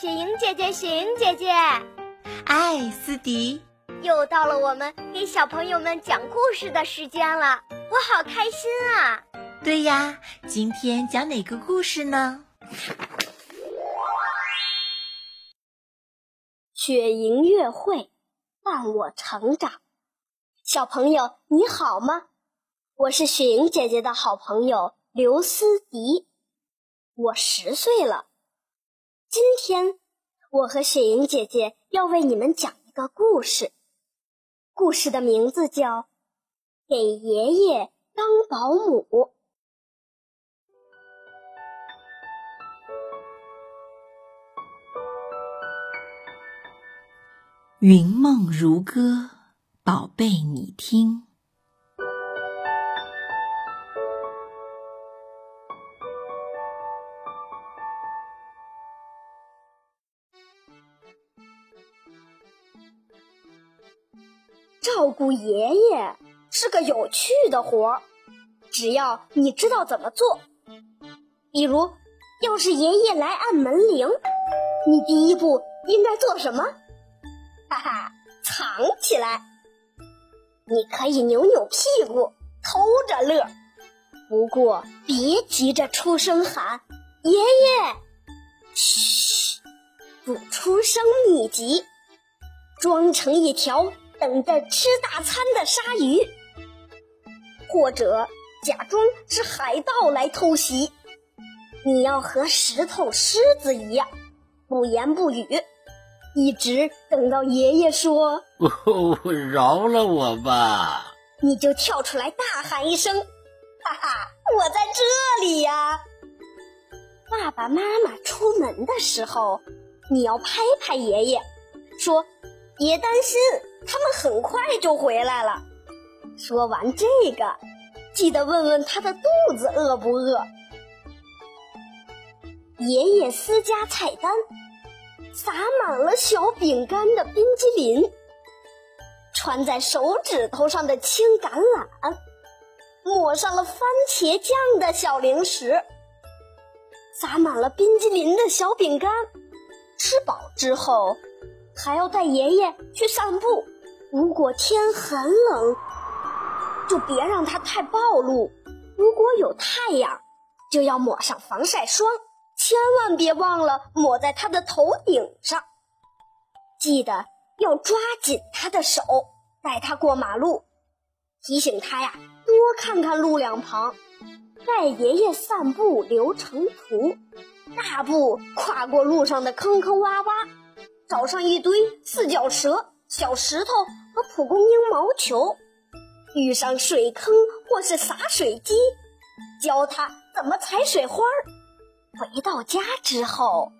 雪莹姐姐，雪莹姐姐，艾斯迪，又到了我们给小朋友们讲故事的时间了，我好开心啊！对呀，今天讲哪个故事呢？雪莹月会伴我成长，小朋友你好吗？我是雪莹姐姐的好朋友刘思迪，我十岁了。今天，我和雪莹姐姐要为你们讲一个故事。故事的名字叫《给爷爷当保姆》。云梦如歌，宝贝，你听。照顾爷爷是个有趣的活儿，只要你知道怎么做。比如，要是爷爷来按门铃，你第一步应该做什么？哈哈，藏起来。你可以扭扭屁股，偷着乐。不过别急着出声喊“爷爷”，嘘，不出声秘籍，装成一条。等着吃大餐的鲨鱼，或者假装是海盗来偷袭。你要和石头、狮子一样，不言不语，一直等到爷爷说“哦，饶了我吧”，你就跳出来大喊一声：“哈哈，我在这里呀！”爸爸妈妈出门的时候，你要拍拍爷爷，说：“别担心。”他们很快就回来了。说完这个，记得问问他的肚子饿不饿。爷爷私家菜单：撒满了小饼干的冰激凌，穿在手指头上的青橄榄，抹上了番茄酱的小零食，撒满了冰激凌的小饼干。吃饱之后。还要带爷爷去散步。如果天很冷，就别让它太暴露。如果有太阳，就要抹上防晒霜，千万别忘了抹在他的头顶上。记得要抓紧他的手，带他过马路，提醒他呀，多看看路两旁。带爷爷散步流程图，大步跨过路上的坑坑洼洼。找上一堆四脚蛇、小石头和蒲公英毛球，遇上水坑或是洒水机，教他怎么踩水花儿。回到家之后，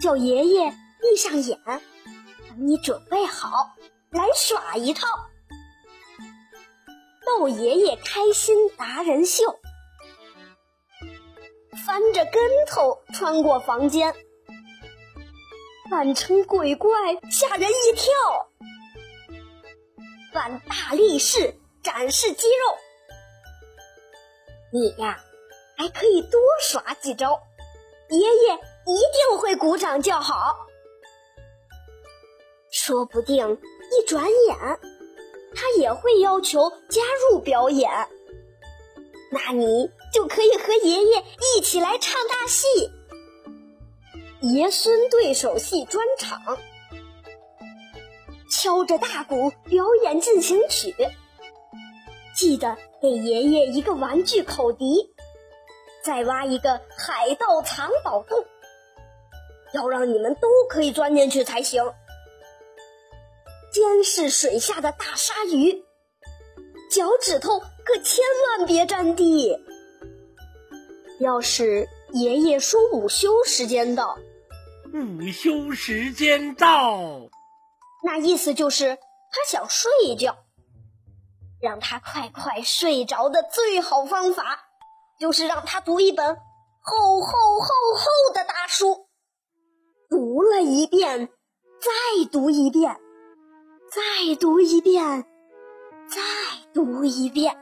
叫爷爷闭上眼，等你准备好来耍一套，逗爷爷开心达人秀，翻着跟头穿过房间。扮成鬼怪，吓人一跳；扮大力士，展示肌肉。你呀，还可以多耍几招，爷爷一定会鼓掌叫好。说不定一转眼，他也会要求加入表演，那你就可以和爷爷一起来唱大戏。爷孙对手戏专场，敲着大鼓表演进行曲。记得给爷爷一个玩具口笛，再挖一个海盗藏宝洞，要让你们都可以钻进去才行。监视水下的大鲨鱼，脚趾头可千万别沾地。要是爷爷说午休时间到。午休时间到，那意思就是他想睡一觉。让他快快睡着的最好方法，就是让他读一本厚厚厚厚的大书，读了一遍，再读一遍，再读一遍，再读一遍。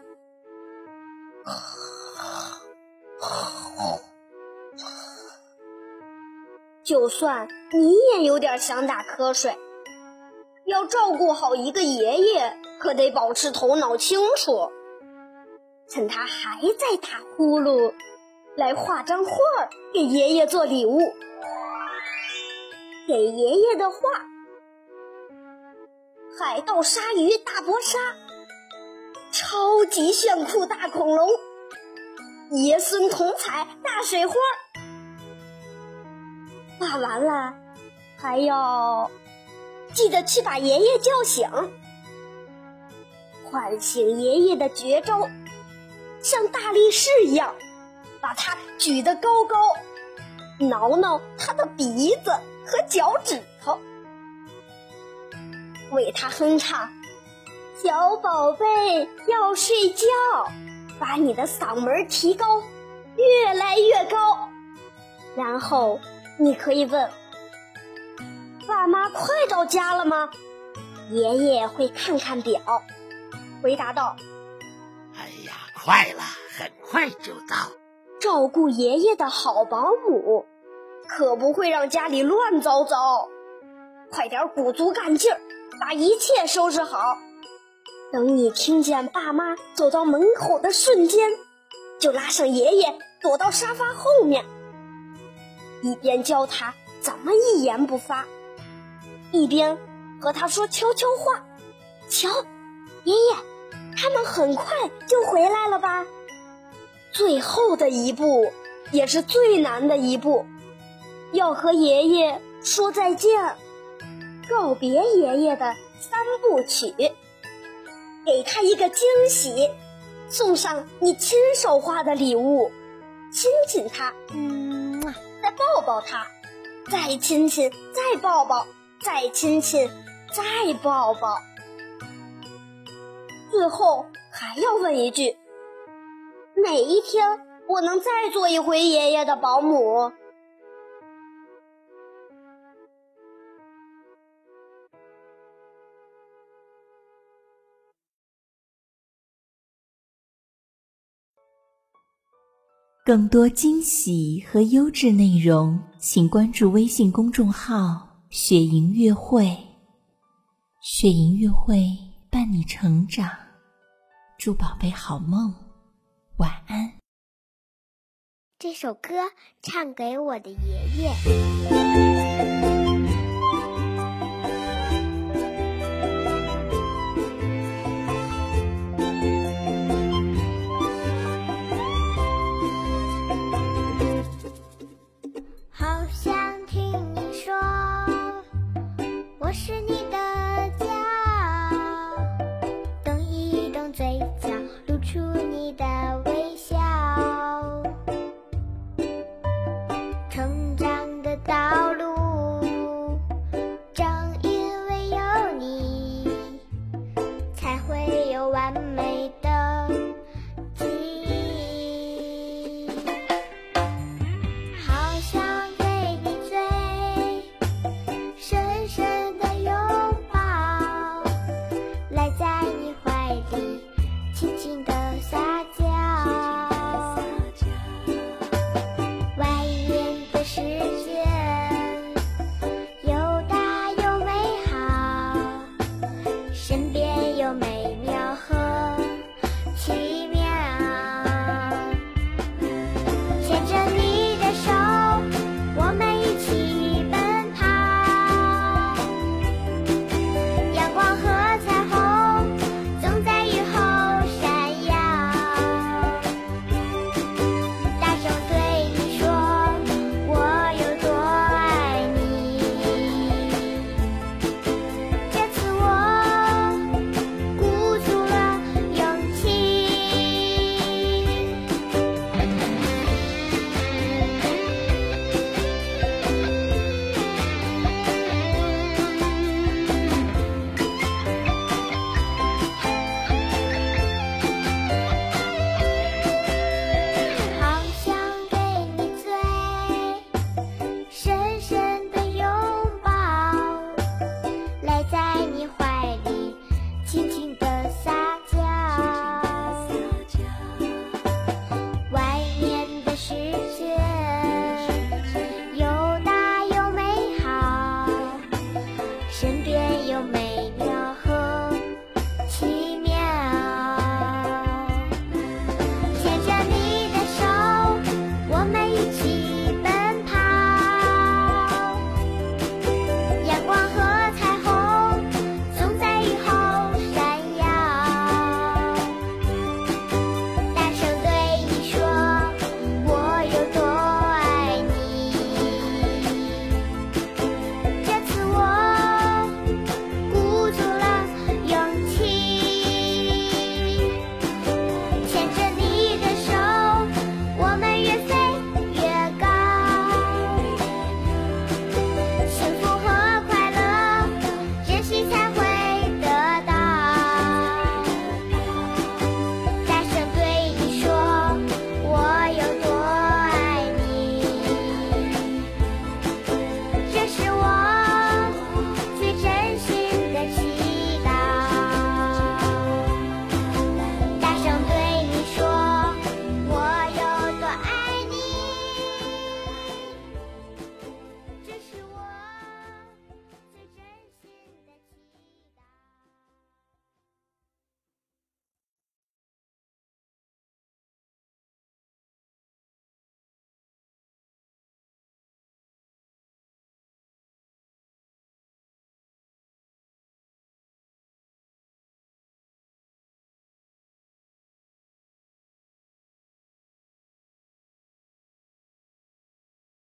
就算你也有点想打瞌睡，要照顾好一个爷爷，可得保持头脑清楚。趁他还在打呼噜，来画张画给爷爷做礼物。给爷爷的画：海盗、鲨鱼、大波鲨，超级炫酷大恐龙，爷孙同彩大水花。画完了，还要记得去把爷爷叫醒，唤醒爷爷的绝招，像大力士一样，把他举得高高，挠挠他的鼻子和脚趾头，为他哼唱：“小宝贝要睡觉，把你的嗓门提高，越来越高。”然后。你可以问：“爸妈快到家了吗？”爷爷会看看表，回答道：“哎呀，快了，很快就到。”照顾爷爷的好保姆，可不会让家里乱糟糟。快点鼓足干劲儿，把一切收拾好。等你听见爸妈走到门口的瞬间，就拉上爷爷躲到沙发后面。一边教他怎么一言不发，一边和他说悄悄话。瞧，爷爷，他们很快就回来了吧？最后的一步也是最难的一步，要和爷爷说再见，告别爷爷的三部曲，给他一个惊喜，送上你亲手画的礼物，亲亲他，嗯。再抱抱他，再亲亲，再抱抱，再亲亲，再抱抱。最后还要问一句：哪一天我能再做一回爷爷的保姆？更多惊喜和优质内容，请关注微信公众号“雪莹乐会”。雪莹乐会伴你成长，祝宝贝好梦，晚安。这首歌唱给我的爷爷。是你的